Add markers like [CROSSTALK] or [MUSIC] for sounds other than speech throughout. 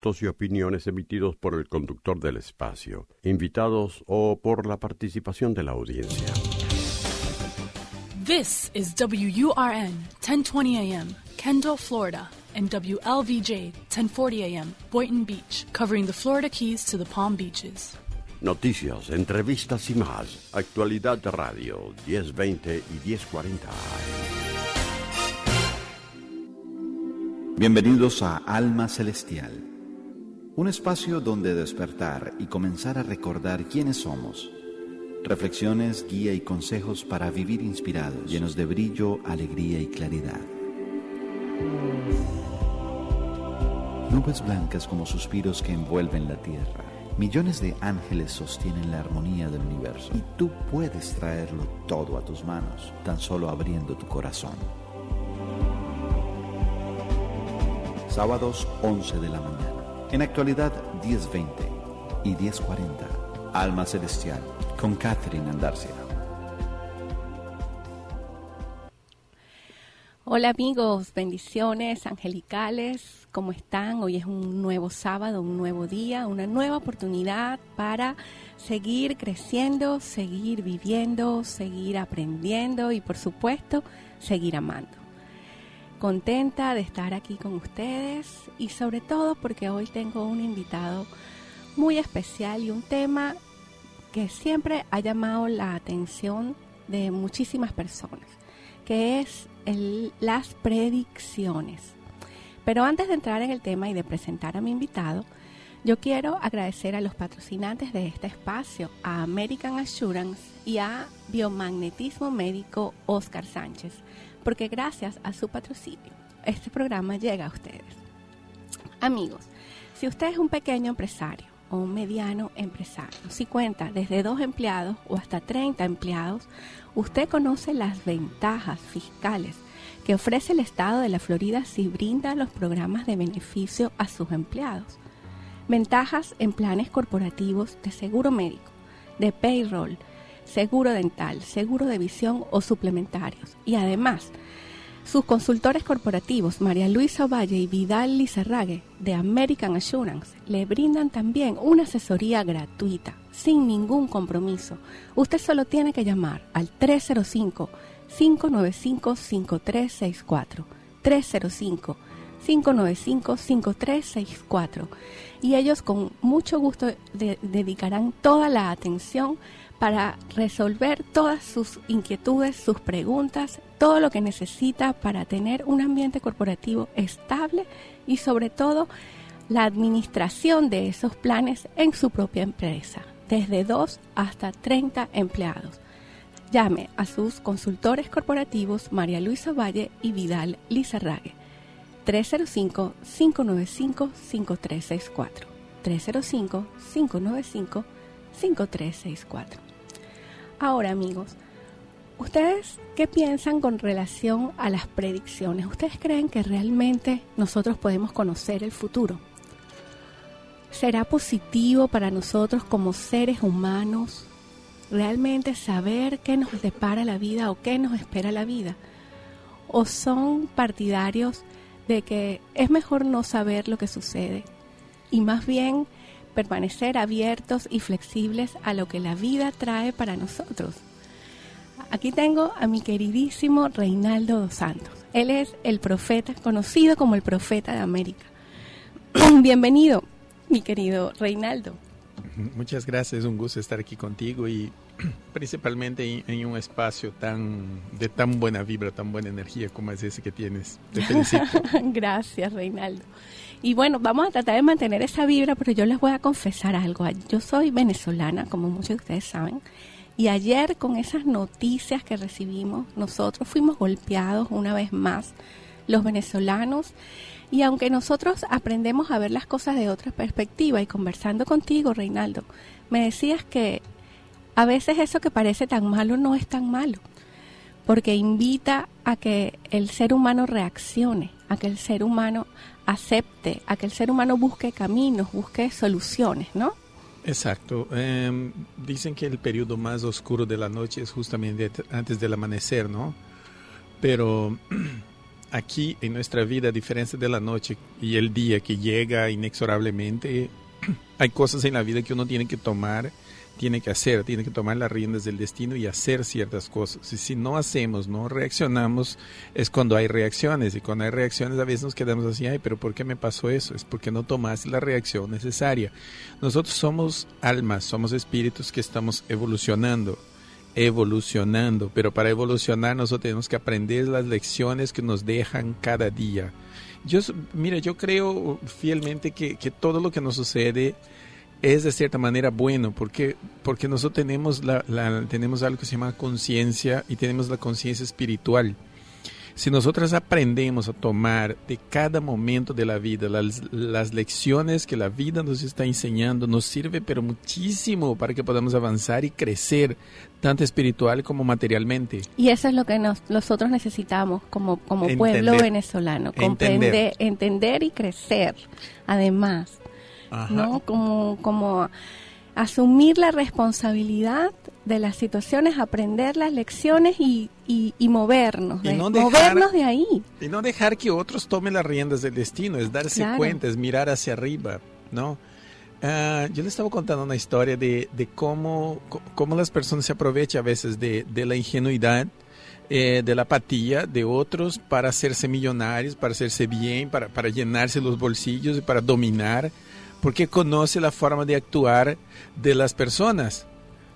y opiniones emitidos por el conductor del espacio, invitados o por la participación de la audiencia. This is WURN 1020 AM, Kendall, Florida, and WLVJ 1040 AM, Boynton Beach, covering the Florida Keys to the Palm Beaches. Noticias, entrevistas y más. Actualidad de Radio 1020 y 1040 Bienvenidos a Alma Celestial un espacio donde despertar y comenzar a recordar quiénes somos. Reflexiones, guía y consejos para vivir inspirados, llenos de brillo, alegría y claridad. Nubes blancas como suspiros que envuelven la tierra. Millones de ángeles sostienen la armonía del universo y tú puedes traerlo todo a tus manos, tan solo abriendo tu corazón. Sábados 11 de la mañana en actualidad 1020 y 1040. Alma Celestial con Catherine Andarcia. Hola amigos, bendiciones angelicales, ¿cómo están? Hoy es un nuevo sábado, un nuevo día, una nueva oportunidad para seguir creciendo, seguir viviendo, seguir aprendiendo y por supuesto seguir amando contenta de estar aquí con ustedes y sobre todo porque hoy tengo un invitado muy especial y un tema que siempre ha llamado la atención de muchísimas personas, que es las predicciones. Pero antes de entrar en el tema y de presentar a mi invitado, yo quiero agradecer a los patrocinantes de este espacio, a American Assurance y a Biomagnetismo Médico Oscar Sánchez porque gracias a su patrocinio, este programa llega a ustedes. Amigos, si usted es un pequeño empresario o un mediano empresario, si cuenta desde dos empleados o hasta 30 empleados, usted conoce las ventajas fiscales que ofrece el Estado de la Florida si brinda los programas de beneficio a sus empleados. Ventajas en planes corporativos de seguro médico, de payroll, seguro dental, seguro de visión o suplementarios. Y además, sus consultores corporativos, María Luisa Valle y Vidal Lizarrague, de American Assurance, le brindan también una asesoría gratuita, sin ningún compromiso. Usted solo tiene que llamar al 305-595-5364. 305-595-5364. Y ellos con mucho gusto dedicarán toda la atención para resolver todas sus inquietudes, sus preguntas, todo lo que necesita para tener un ambiente corporativo estable y sobre todo la administración de esos planes en su propia empresa, desde 2 hasta 30 empleados. Llame a sus consultores corporativos María Luisa Valle y Vidal Lizarrague. 305-595-5364. 305-595-5364. Ahora amigos, ¿ustedes qué piensan con relación a las predicciones? ¿Ustedes creen que realmente nosotros podemos conocer el futuro? ¿Será positivo para nosotros como seres humanos realmente saber qué nos depara la vida o qué nos espera la vida? ¿O son partidarios que es mejor no saber lo que sucede y más bien permanecer abiertos y flexibles a lo que la vida trae para nosotros. Aquí tengo a mi queridísimo Reinaldo dos Santos. Él es el profeta, conocido como el profeta de América. [CLEARS THROAT] Bienvenido, mi querido Reinaldo. Muchas gracias, un gusto estar aquí contigo y [CLEARS THROAT] principalmente en, un espacio tan de tan buena vibra, tan buena energía como es ese que tienes. Te [LAUGHS] gracias, Reinaldo. Y bueno, vamos a tratar de mantener esa vibra, pero yo les voy a confesar algo. Yo soy venezolana, como muchos de ustedes saben, y ayer con esas noticias que recibimos, nosotros fuimos golpeados una vez más, los venezolanos, y aunque nosotros aprendemos a ver las cosas de otra perspectiva, y conversando contigo, Reinaldo, me decías que a veces eso que parece tan malo no es tan malo, porque invita a que el ser humano reaccione, a que el ser humano acepte, a que el ser humano busque caminos, busque soluciones, ¿no? Exacto. Em, dicen que el periodo más oscuro de la noche es justamente antes del amanecer, ¿no? Pero [CLEARS THROAT] aquí en nuestra vida, a diferencia de la noche y el día que llega inexorablemente, [CLEARS THROAT] hay cosas en la vida que uno tiene que tomar, tiene que hacer, tiene que tomar las riendas del destino y hacer ciertas cosas. Y si no hacemos, no reaccionamos, es cuando hay reacciones. Y cuando hay reacciones a veces nos quedamos así, ay, pero ¿por qué me pasó eso? Es porque no tomaste la reacción necesaria. Nosotros somos almas, somos espíritus que estamos evolucionando evolucionando, pero para evolucionar nosotros tenemos que aprender las lecciones que nos dejan cada día. Yo, mira, yo creo fielmente que, que todo lo que nos sucede es de cierta manera bueno, porque, porque nosotros tenemos, la, la tenemos algo que se llama conciencia y tenemos la conciencia espiritual. Si nosotros aprendemos a tomar de cada momento de la vida las, las, lecciones que la vida nos está enseñando, nos sirve pero muchísimo para que podamos avanzar y crecer, tanto espiritual como materialmente. Y eso es lo que nos, nosotros necesitamos como, como pueblo venezolano, comprender, entender. entender y crecer, además, Ajá. ¿no? Como, como asumir la responsabilidad de las situaciones, aprender las lecciones y, y, y movernos, de, no dejar, movernos de ahí. Y no dejar que otros tomen las riendas del destino, es darse claro. cuenta, es mirar hacia arriba, ¿no? Uh, yo le estaba contando una historia de, de cómo, cómo, las personas se aprovechan a veces de, de la ingenuidad, eh, de la apatía de otros para hacerse millonarios, para hacerse bien, para, para llenarse los bolsillos y para dominar porque conoce la forma de actuar de las personas.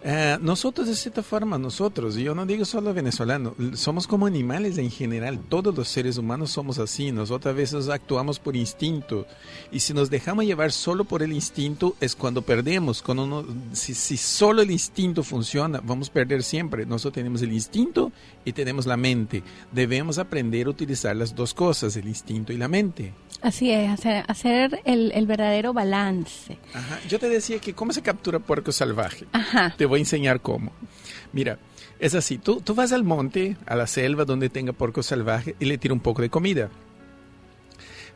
Uh, nosotros de cierta forma, nosotros, yo no digo solo venezolano, somos como animales en general, todos los seres humanos somos así, nosotros a veces actuamos por instinto, y si nos dejamos llevar solo por el instinto es cuando perdemos, cuando uno, si, si solo el instinto funciona, vamos a perder siempre, nosotros tenemos el instinto y tenemos la mente, debemos aprender a utilizar las dos cosas, el instinto y la mente. Así es, hacer, hacer el, el, verdadero balance. Ajá. Yo te decía que cómo se captura puerco salvaje. Ajá. Te voy a enseñar cómo. Mira, es así, tú, tú vas al monte, a la selva donde tenga puerco salvaje y le tiras un poco de comida.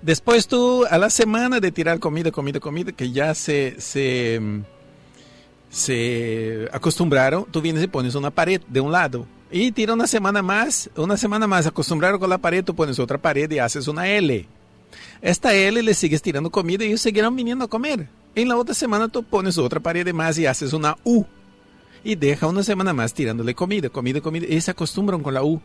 Después tú, a la semana de tirar comida, comida, comida, que ya se, se, se acostumbraron, tú vienes y pones una pared de un lado. Y tira una semana más, una semana más, acostumbraron con la pared, tú pones otra pared y haces una L. Esta L le sigues tirando comida y ellos seguirán viniendo a comer. En la otra semana tú pones otra pared más y haces una U. Y deja una semana más tirándole comida, comida, comida. Y se acostumbran con la U.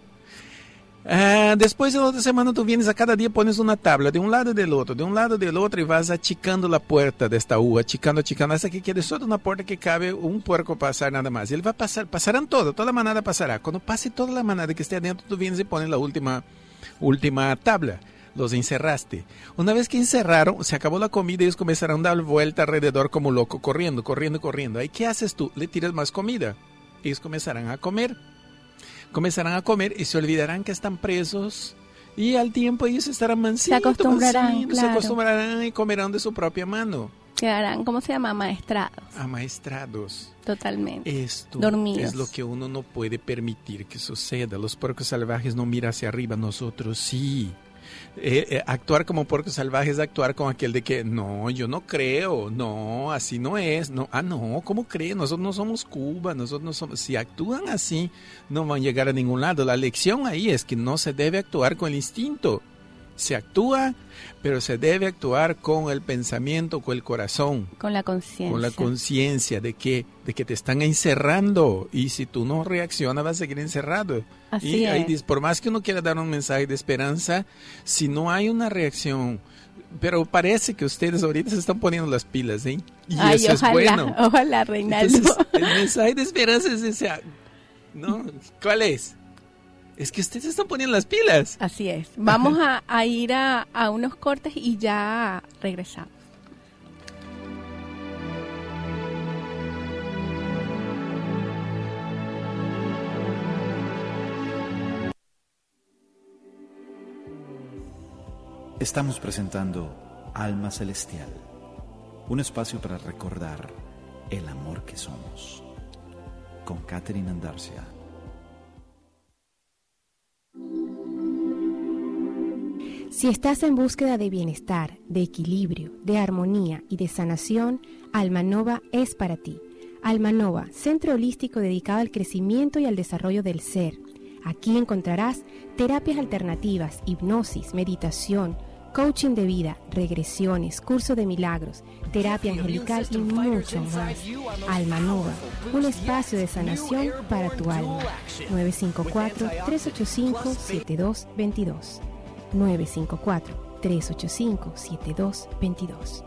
Uh, después de la otra semana tú vienes a cada día pones una tabla de un lado y del otro, de un lado y del otro y vas achicando la puerta de esta U, achicando, achicando, hasta que quede solo una puerta que cabe un puerco pasar nada más. Y él va a pasar, pasarán todo, toda la manada pasará. Cuando pase toda la manada que esté adentro, tú vienes y pones la última, última tabla los encerraste. Una vez que encerraron, se acabó la comida y ellos comenzaron a dar vuelta alrededor como loco, corriendo, corriendo, corriendo. ¿Ahí qué haces tú? Le tiras más comida. Ellos comenzarán a comer. Comenzarán a comer y se olvidarán que están presos. Y al tiempo ellos estarán mansitos, se acostumbrarán, claro. se acostumbrarán y comerán de su propia mano. Quedarán, ¿cómo se llama? Amaestrados. Amaestrados. Totalmente. Esto Dormidos. es lo que uno no puede permitir que suceda. Los puercos salvajes no miran hacia arriba, nosotros sí. Eh, eh, actuar como puerco salvaje es actuar como aquel de que no, yo no creo, no, así no es, no, ah, no, ¿cómo creen? Nosotros no somos Cuba, nosotros no somos, si actúan así, no van a llegar a ningún lado. La lección ahí es que no se debe actuar con el instinto. Se actúa, pero se debe actuar con el pensamiento, con el corazón. Con la conciencia. Con la conciencia de que, de que te están encerrando y si tú no reaccionas vas a seguir encerrado. Así y es. ahí dice, por más que uno quiera dar un mensaje de esperanza, si no hay una reacción, pero parece que ustedes ahorita se están poniendo las pilas, ¿eh? Y Ay, eso ojalá, es bueno. Ojalá, Reinaldo. Entonces, el mensaje de esperanza es ese, ¿no? ¿Cuál es? Es que ustedes están poniendo las pilas. Así es. Vamos a, a ir a, a unos cortes y ya regresamos. Estamos presentando Alma Celestial, un espacio para recordar el amor que somos. Con Catherine Andarcia. Si estás en búsqueda de bienestar, de equilibrio, de armonía y de sanación, Almanova es para ti. Almanova, centro holístico dedicado al crecimiento y al desarrollo del ser. Aquí encontrarás terapias alternativas, hipnosis, meditación, coaching de vida, regresiones, curso de milagros, terapia angelical y mucho más. Alma Nova, un espacio de sanación para tu alma. 954-385-7222. 954-385-7222.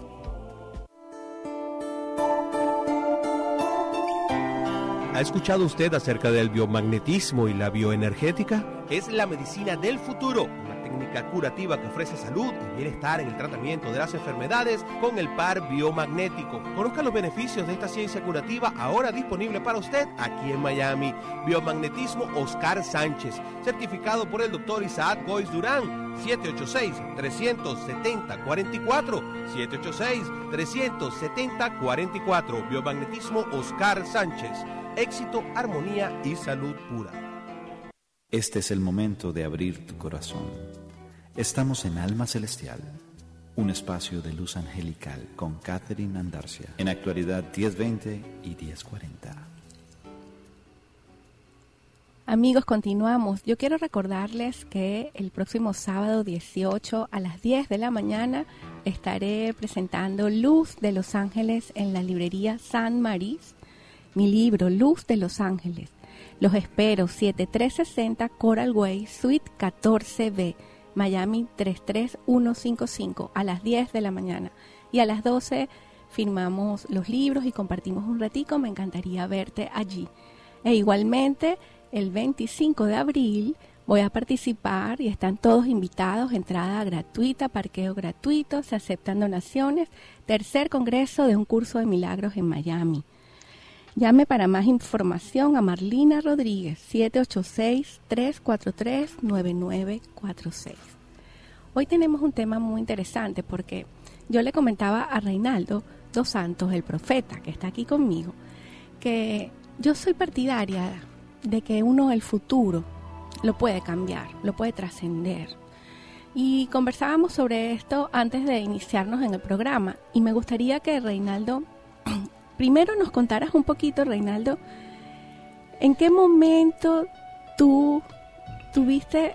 ¿Ha escuchado usted acerca del biomagnetismo y la bioenergética? Es la medicina del futuro técnica curativa que ofrece salud y bienestar en el tratamiento de las enfermedades con el par biomagnético. Conozca los beneficios de esta ciencia curativa ahora disponible para usted aquí en Miami. Biomagnetismo Oscar Sánchez, certificado por el doctor Isaac Gois Durán. 786-370-44. 786-370-44. Biomagnetismo Oscar Sánchez. Éxito, armonía y salud pura. Este es el momento de abrir tu corazón. Estamos en Alma Celestial, un espacio de luz angelical con Catherine Andarcia. En actualidad 1020 y 1040. Amigos, continuamos. Yo quiero recordarles que el próximo sábado 18 a las 10 de la mañana estaré presentando Luz de los Ángeles en la librería San Marís, mi libro Luz de los Ángeles. Los espero 7360 Coral Way, Suite 14B. Miami 33155 a las 10 de la mañana. Y a las 12 firmamos los libros y compartimos un ratico. Me encantaría verte allí. E igualmente, el 25 de abril voy a participar y están todos invitados, entrada gratuita, parqueo gratuito, se aceptan donaciones, tercer congreso de un curso de milagros en Miami. Llame para más información a Marlina Rodríguez, 786-343-9946. Hoy tenemos un tema muy interesante porque yo le comentaba a Reinaldo Dos Santos, el profeta, que está aquí conmigo, que yo soy partidaria de que uno el futuro lo puede cambiar, lo puede trascender. Y conversábamos sobre esto antes de iniciarnos en el programa y me gustaría que Reinaldo primero nos contaras un poquito, Reinaldo, en qué momento tú tuviste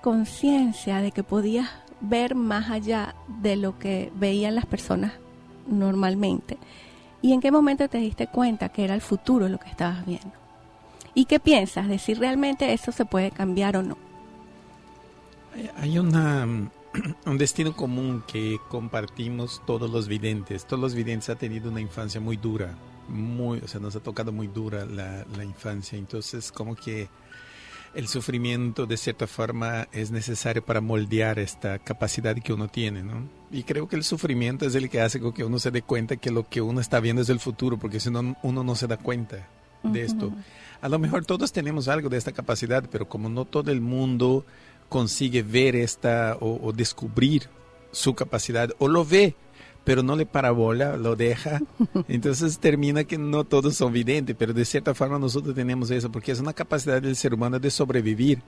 conciencia de que podías ver más allá de lo que veían las personas normalmente. ¿Y en qué momento te diste cuenta que era el futuro lo que estabas viendo? ¿Y qué piensas de si realmente eso se puede cambiar o no? Hay una [CLEARS THROAT] un destino común que compartimos todos los videntes. Todos los videntes han tenido una infancia muy dura, muy, o sea, nos ha tocado muy dura la, la infancia. Entonces, como que el sufrimiento de cierta forma es necesario para moldear esta capacidad que uno tiene, ¿no? Y creo que el sufrimiento es el que hace que uno se dé cuenta que lo que uno está viendo es el futuro, porque si no, uno no se da cuenta de esto. A lo mejor todos tenemos algo de esta capacidad, pero como no todo el mundo consigue ver esta o, descubrir su capacidad o lo ve, pero no le parabola, lo deja. [LAUGHS] Entonces termina que no todos son videntes, pero de cierta forma nosotros tenemos eso, porque es una capacidad del ser humano de sobrevivir.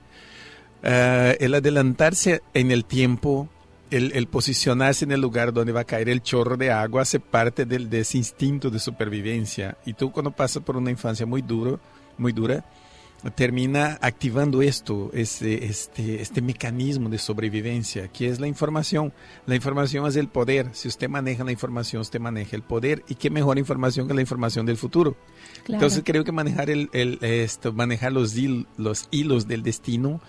Ah, el adelantarse en el tiempo, el, posicionarse en el lugar donde va a caer el chorro de agua, hace parte del, de ese instinto de supervivencia. Y tú cuando pasas por una infancia muy, duro, muy dura, termina activando esto, este, este, este mecanismo de sobrevivencia, que es la información. La información es el poder. Si usted maneja la información, usted maneja el poder. ¿Y qué mejor información que la información del futuro? Entonces creo que manejar, el, el, esto, manejar los, los hilos del destino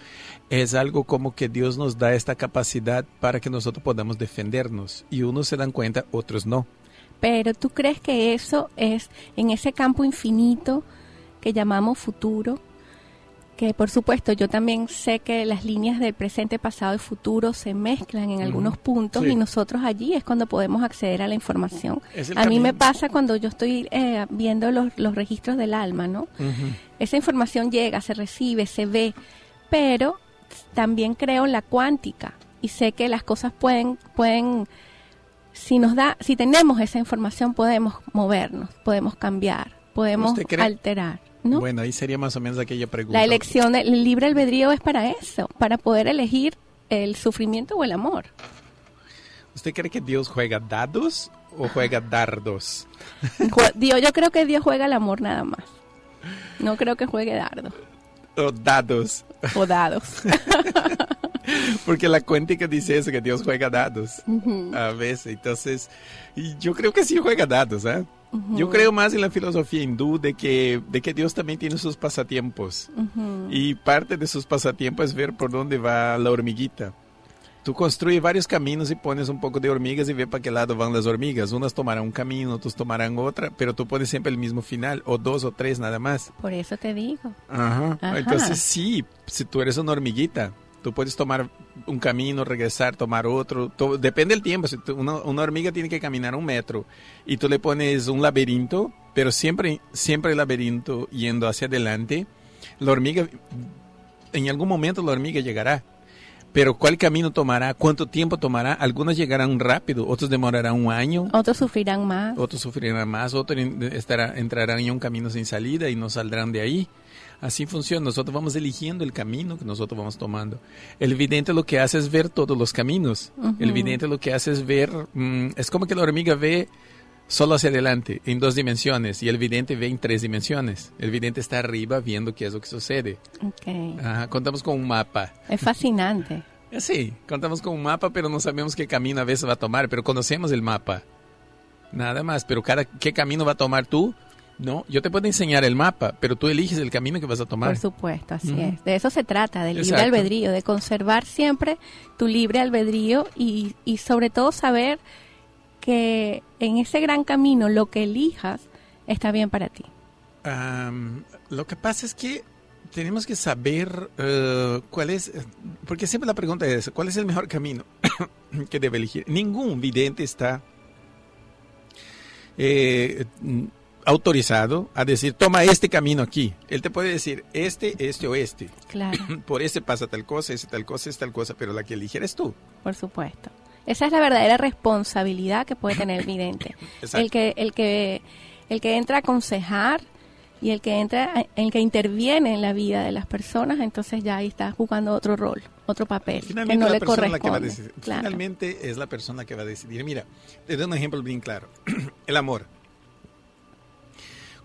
es algo como que Dios nos da esta capacidad para que nosotros podamos defendernos. Y unos se dan cuenta, otros no. Pero tú crees que eso es en ese campo infinito que llamamos futuro, que por supuesto yo también sé que las líneas del presente, pasado y futuro se mezclan en algunos puntos y nosotros allí es cuando podemos acceder a la información. A mí me pasa cuando yo estoy eh, viendo los, los, registros del alma, ¿no? Esa información llega, se recibe, se ve, pero también creo en la cuántica y sé que las cosas pueden pueden si nos da si tenemos esa información podemos movernos, podemos cambiar, podemos alterar. Bueno, ahí sería más o menos aquella pregunta. La elección, el libre albedrío es para eso, para poder elegir el sufrimiento o el amor. ¿Usted cree que Dios juega dados o juega dardos? [LAUGHS] Dios, yo creo que Dios juega el amor nada más. No creo que juegue dardos. O dados. O dados. [LAUGHS] Porque la cuéntica dice eso, que Dios juega dados a veces. Entonces, yo creo que sí juega dados, ¿eh? Yo creo más en la filosofía hindú de que, de que Dios también tiene sus pasatiempos. Y parte de sus pasatiempos es ver por dónde va la hormiguita. Tú construyes varios caminos y pones un poco de hormigas y ve para qué lado van las hormigas. Unas tomarán un camino, otras tomarán otra, pero tú pones siempre el mismo final, o dos o tres nada más. Por eso te digo. Ajá. Entonces sí, si tú eres una hormiguita, tú puedes tomar un camino, regresar, tomar otro. depende del tiempo. Si una, una, hormiga tiene que caminar un metro y tú le pones un laberinto, pero siempre, siempre el laberinto yendo hacia adelante, la hormiga, en algún momento la hormiga llegará. Pero ¿cuál camino tomará? ¿Cuánto tiempo tomará? Algunos llegarán rápido, otros demorarán un año. Otros sufrirán más. Otros sufrirán más, otros estará, entrarán en un camino sin salida y no saldrán de ahí. Así funciona. Nosotros vamos eligiendo el camino que nosotros vamos tomando. El vidente lo que hace es ver todos los caminos. El vidente lo que hace es ver, mm, es como que la hormiga ve solo hacia adelante, en dos dimensiones, y el vidente ve en tres dimensiones. El vidente está arriba viendo qué es lo que sucede. Okay. contamos con un mapa. Es fascinante. [LAUGHS] sí, contamos con un mapa, pero no sabemos qué camino a veces va a tomar, pero conocemos el mapa. Nada más, pero cada qué camino va a tomar tú, no, yo te puedo enseñar el mapa, pero tú eliges el camino que vas a tomar. Por supuesto, así es. De eso se trata, del libre albedrío, de conservar siempre tu libre albedrío y, y sobre todo saber que en ese gran camino lo que elijas está bien para ti. lo que pasa es que tenemos que saber eh, cuál es, porque siempre la pregunta es, ¿cuál es el mejor camino [COUGHS] que debe elegir? Ningún vidente está eh, autorizado a decir, toma este camino aquí. Él te puede decir, este, este o este. Claro. [CLEARS THROAT] Por este pasa tal cosa, ese tal cosa, es tal cosa, pero la que eligieres tú. Por supuesto. Esa es la verdadera responsabilidad que puede tener el vidente. [LAUGHS] el que el que el que entra a aconsejar y el que entra el que interviene en la vida de las personas, entonces ya ahí está jugando otro rol, otro papel Finalmente que no le corresponde. Finalmente es la persona que va a decidir. Mira, te doy un ejemplo bien claro. [CLEARS THROAT] el amor.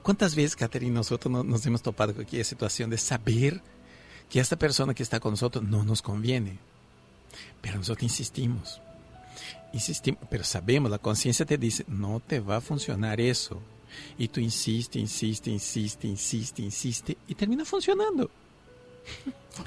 ¿Cuántas veces, Catherine, nosotros nos hemos topado con aquella situación de saber que esta persona que está con nosotros no nos conviene? Pero nosotros insistimos insistimos, pero sabemos, la conciencia te dice, no te va a funcionar eso. Y tú insiste, insiste, insiste, insiste, insiste, y termina funcionando.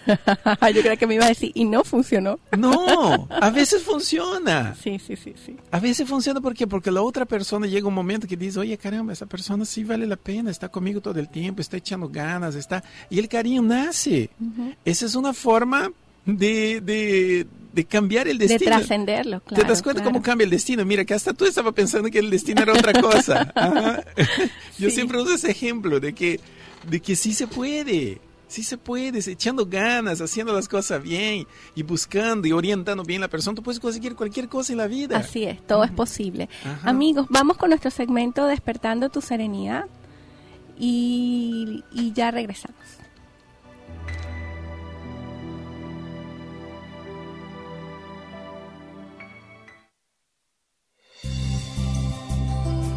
[LAUGHS] Yo creo que me iba a decir, y no funcionó. No, [LAUGHS] a veces funciona. Sí, sí, sí, sí. A veces funciona porque porque la otra persona llega un momento que dice, oye, caramba, esa persona sí vale la pena, está conmigo todo el tiempo, está echando ganas, está... Y el cariño nace. Esa es una forma de, de, de cambiar el destino. De trascenderlo, claro. ¿Te das cuenta cómo cambia el destino? Mira, que hasta tú estabas pensando que el destino era otra cosa. [LAUGHS] Yo siempre uso ese ejemplo de que, de que sí se puede. Sí se puede, echando ganas, haciendo las cosas bien y buscando y orientando bien a la persona, tú puedes conseguir cualquier cosa en la vida. Así es, todo es posible. Amigos, vamos con nuestro segmento Despertando tu Serenidad y, y ya regresamos.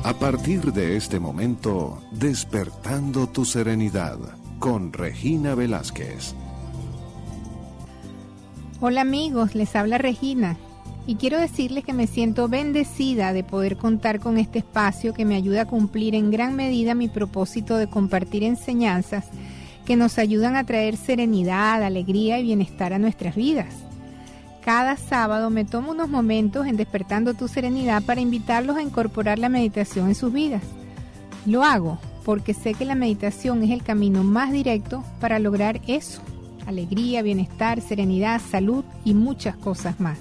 A partir de este momento, despertando tu serenidad con Regina Velázquez. Hola amigos, les habla Regina y quiero decirles que me siento bendecida de poder contar con este espacio que me ayuda a cumplir en gran medida mi propósito de compartir enseñanzas que nos ayudan a traer serenidad, alegría y bienestar a nuestras vidas. Cada sábado me tomo unos momentos en despertando tu serenidad para invitarlos a incorporar la meditación en sus vidas. Lo hago porque sé que la meditación es el camino más directo para lograr eso, alegría, bienestar, serenidad, salud y muchas cosas más.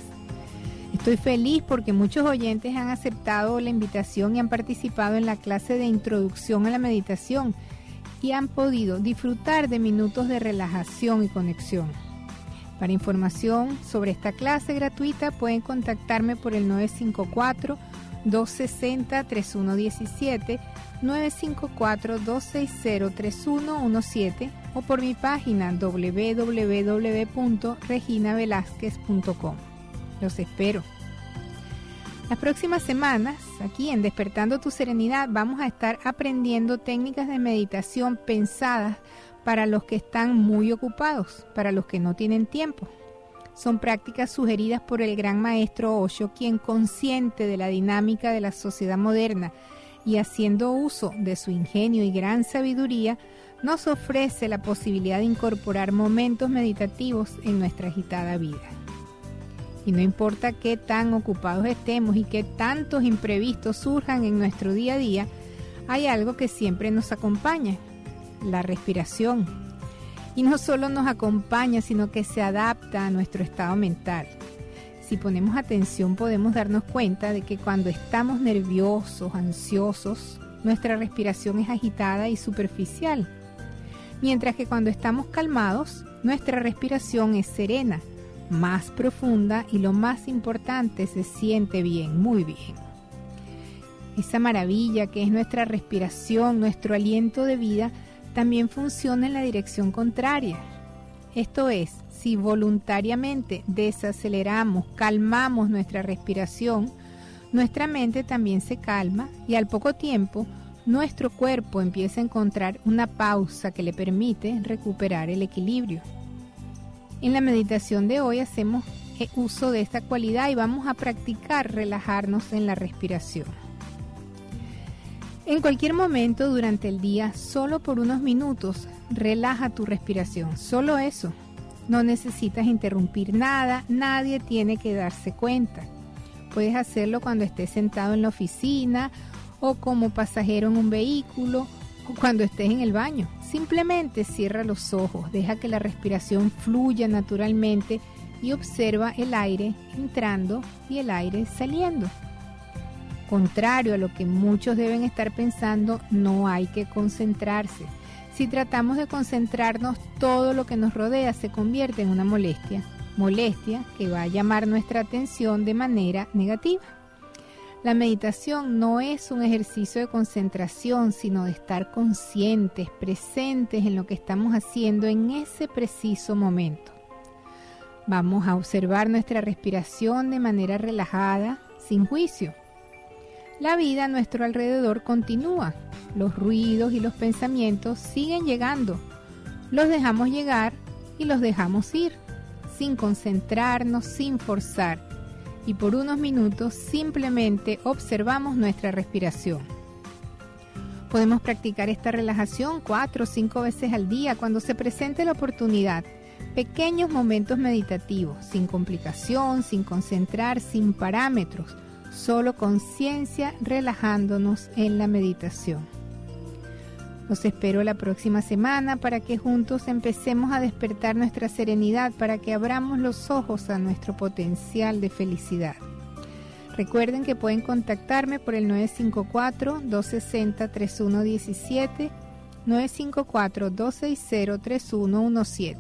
Estoy feliz porque muchos oyentes han aceptado la invitación y han participado en la clase de introducción a la meditación y han podido disfrutar de minutos de relajación y conexión. Para información sobre esta clase gratuita pueden contactarme por el 954-260-3117, 954-260-3117 o por mi página www.reginavelázquez.com. Los espero. Las próximas semanas, aquí en Despertando tu Serenidad, vamos a estar aprendiendo técnicas de meditación pensadas para los que están muy ocupados, para los que no tienen tiempo. Son prácticas sugeridas por el gran maestro Osho, quien consciente de la dinámica de la sociedad moderna y haciendo uso de su ingenio y gran sabiduría, nos ofrece la posibilidad de incorporar momentos meditativos en nuestra agitada vida. Y no importa qué tan ocupados estemos y qué tantos imprevistos surjan en nuestro día a día, hay algo que siempre nos acompaña, la respiración. Y no solo nos acompaña, sino que se adapta a nuestro estado mental. Si ponemos atención podemos darnos cuenta de que cuando estamos nerviosos, ansiosos, nuestra respiración es agitada y superficial. Mientras que cuando estamos calmados, nuestra respiración es serena, más profunda y lo más importante, se siente bien, muy bien. Esa maravilla que es nuestra respiración, nuestro aliento de vida, también funciona en la dirección contraria. Esto es, si voluntariamente desaceleramos, calmamos nuestra respiración, nuestra mente también se calma y al poco tiempo nuestro cuerpo empieza a encontrar una pausa que le permite recuperar el equilibrio. En la meditación de hoy hacemos uso de esta cualidad y vamos a practicar relajarnos en la respiración. En cualquier momento durante el día, solo por unos minutos, relaja tu respiración. Solo eso. No necesitas interrumpir nada, nadie tiene que darse cuenta. Puedes hacerlo cuando estés sentado en la oficina o como pasajero en un vehículo o cuando estés en el baño. Simplemente cierra los ojos, deja que la respiración fluya naturalmente y observa el aire entrando y el aire saliendo contrario a lo que muchos deben estar pensando, no hay que concentrarse. Si tratamos de concentrarnos, todo lo que nos rodea se convierte en una molestia, molestia que va a llamar nuestra atención de manera negativa. La meditación no es un ejercicio de concentración, sino de estar conscientes, presentes en lo que estamos haciendo en ese preciso momento. Vamos a observar nuestra respiración de manera relajada, sin juicio. La vida a nuestro alrededor continúa. Los ruidos y los pensamientos siguen llegando. Los dejamos llegar y los dejamos ir, sin concentrarnos, sin forzar. Y por unos minutos simplemente observamos nuestra respiración. Podemos practicar esta relajación cuatro o cinco veces al día cuando se presente la oportunidad. Pequeños momentos meditativos, sin complicación, sin concentrar, sin parámetros solo conciencia relajándonos en la meditación. Los espero la próxima semana para que juntos empecemos a despertar nuestra serenidad, para que abramos los ojos a nuestro potencial de felicidad. Recuerden que pueden contactarme por el 954-260-3117, 954-260-3117.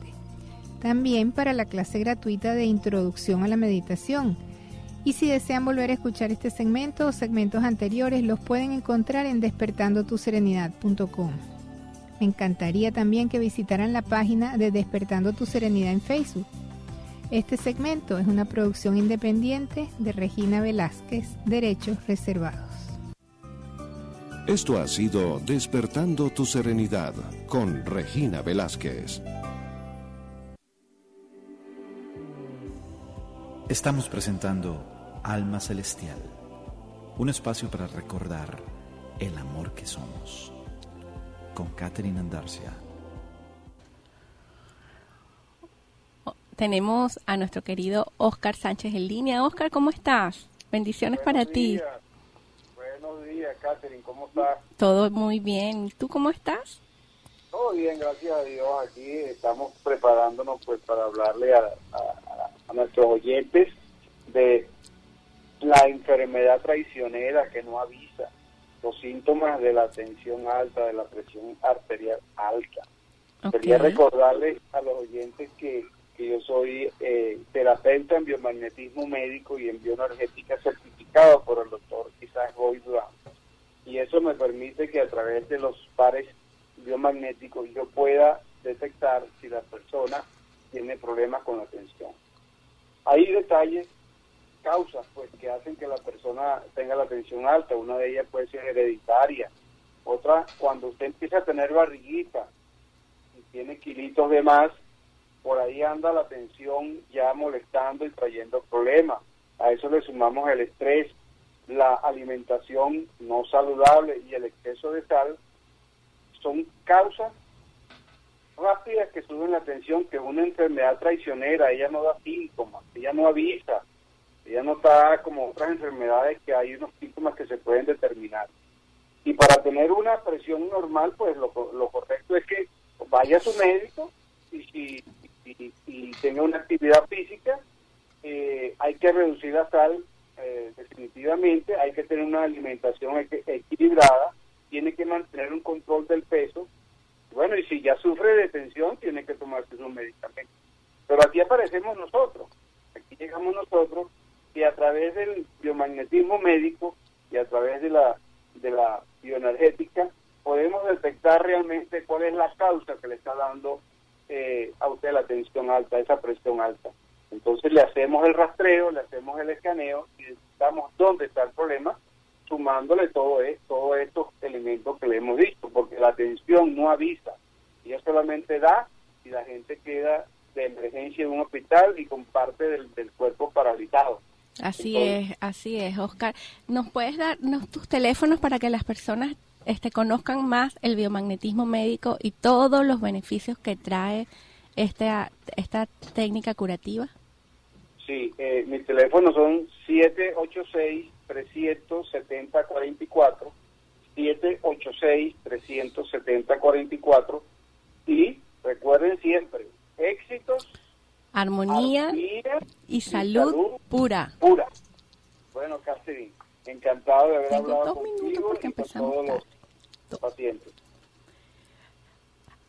También para la clase gratuita de Introducción a la Meditación y si desean volver a escuchar este segmento o segmentos anteriores, los pueden encontrar en despertandotuserenidad.com. Me encantaría también que visitaran la página de Despertando tu Serenidad en Facebook. Este segmento es una producción independiente de Regina Velázquez, Derechos Reservados. Esto ha sido Despertando tu Serenidad con Regina Velázquez. Estamos presentando Alma Celestial, un espacio para recordar el amor que somos, con Catherine Andarcia. Tenemos a nuestro querido Oscar Sánchez en línea. Oscar, ¿cómo estás? Bendiciones para ti. Buenos días, Catherine, ¿cómo estás? Todo muy bien. ¿Tú cómo estás? Todo bien, gracias a Dios. Aquí estamos preparándonos pues para hablarle a, a nuestros oyentes de la enfermedad traicionera que no avisa, los síntomas de la tensión alta, de la presión arterial alta. Quería recordarles a los oyentes que, que yo soy eh, terapeuta en biomagnetismo médico y en bioenergética certificado por el doctor Isaac Durán. Y eso me permite que a través de los pares biomagnéticos yo pueda detectar si la persona tiene problemas con la tensión. Hay detalles, causas pues que hacen que la persona tenga la tensión alta. Una de ellas puede ser hereditaria. Otra, cuando usted empieza a tener barriguita, tiene kilitos de más, por ahí anda la tensión ya molestando y trayendo problemas. A eso le sumamos el estrés, la alimentación no saludable y el exceso de sal. Son causas rápidas que suben la tensión, que una enfermedad traicionera, ella no da síntomas, ella no avisa, ella no está como otras enfermedades que hay unos síntomas que se pueden determinar. Y para tener una presión normal, pues lo, correcto es que vaya a su médico y si y, tenga una actividad física, eh, hay que reducir la sal eh, definitivamente, hay que tener una alimentación equilibrada, tiene que mantener un control del peso. Bueno, y si ya sufre de tensión, tiene que tomarse sus medicamentos. Pero aquí aparecemos nosotros, aquí llegamos nosotros y a través del biomagnetismo médico y a través de la, de la bioenergética podemos detectar realmente cuál es la causa que le está dando eh, a usted la tensión alta, esa presión alta. Entonces le hacemos el rastreo, le hacemos el escaneo y necesitamos dónde está el problema, sumándole todo esto, todos estos elementos que le hemos dicho, porque la tensión no avisa, ella solamente da y la gente queda de emergencia en un hospital y con parte del, cuerpo paralizado. Así es, así es, Oscar. ¿Nos puedes dar tus teléfonos para que las personas este, conozcan más el biomagnetismo médico y todos los beneficios que trae esta, esta técnica curativa? Sí, eh, mis teléfonos son 786-370-44, 786-370-44 y recuerden siempre, éxitos, armonía, y, salud pura. Pura. Bueno, Catherine, encantado de haber hablado contigo y con todos los pacientes.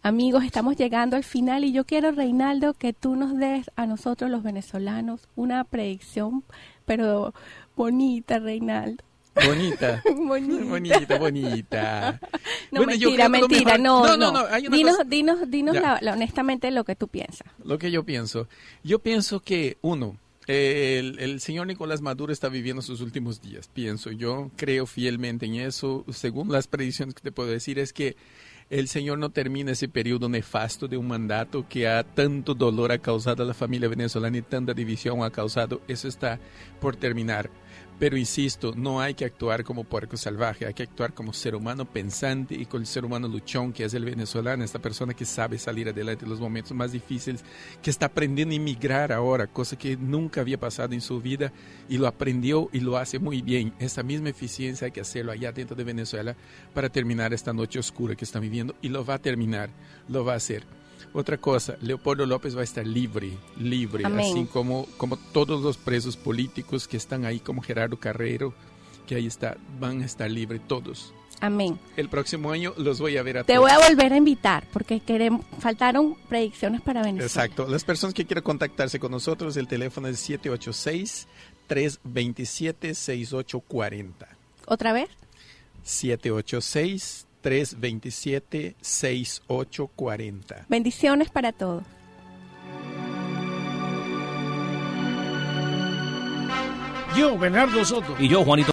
Amigos, estamos llegando al final y yo quiero, Reinaldo, que tú nos des a nosotros los venezolanos una predicción, pero bonita, Reinaldo. [LAUGHS] Bonita. bonita. bonita, No, mentira, mentira. No, no, no, Dinos, dinos, dinos honestamente lo que tú piensas. Lo que yo pienso. Yo pienso que, uno, el, el, señor Nicolás Maduro está viviendo sus últimos días, pienso yo, creo fielmente en eso. Según las predicciones que te puedo decir, es que el Señor no termina ese periodo nefasto de un mandato que ha tanto dolor ha causado a la familia venezolana y tanta división ha causado. Eso está por terminar. Pero insisto, no hay que actuar como puerco salvaje, hay que actuar como ser humano pensante y con el ser humano luchón que es el venezolano, esta persona que sabe salir adelante en los momentos más difíciles, que está aprendiendo a inmigrar ahora, cosa que nunca había pasado en su vida y lo aprendió y lo hace muy bien. Esa misma eficiencia hay que hacerlo allá dentro de Venezuela para terminar esta noche oscura que está viviendo y lo va a terminar, lo va a hacer. Otra cosa, Leopoldo López va a estar libre, libre, así como, como todos los presos políticos que están ahí, como Gerardo Carrero, que ahí está, van a estar libres todos. Amén. El próximo año los voy a ver a Te voy a volver a invitar porque queremos, faltaron predicciones para Venezuela. Exacto. Las personas que quieran contactarse con nosotros, el teléfono es 786-327-6840. ¿Otra vez? 786 327-6840. Bendiciones para todos. Yo, Bernardo Soto. Y yo, Juanito.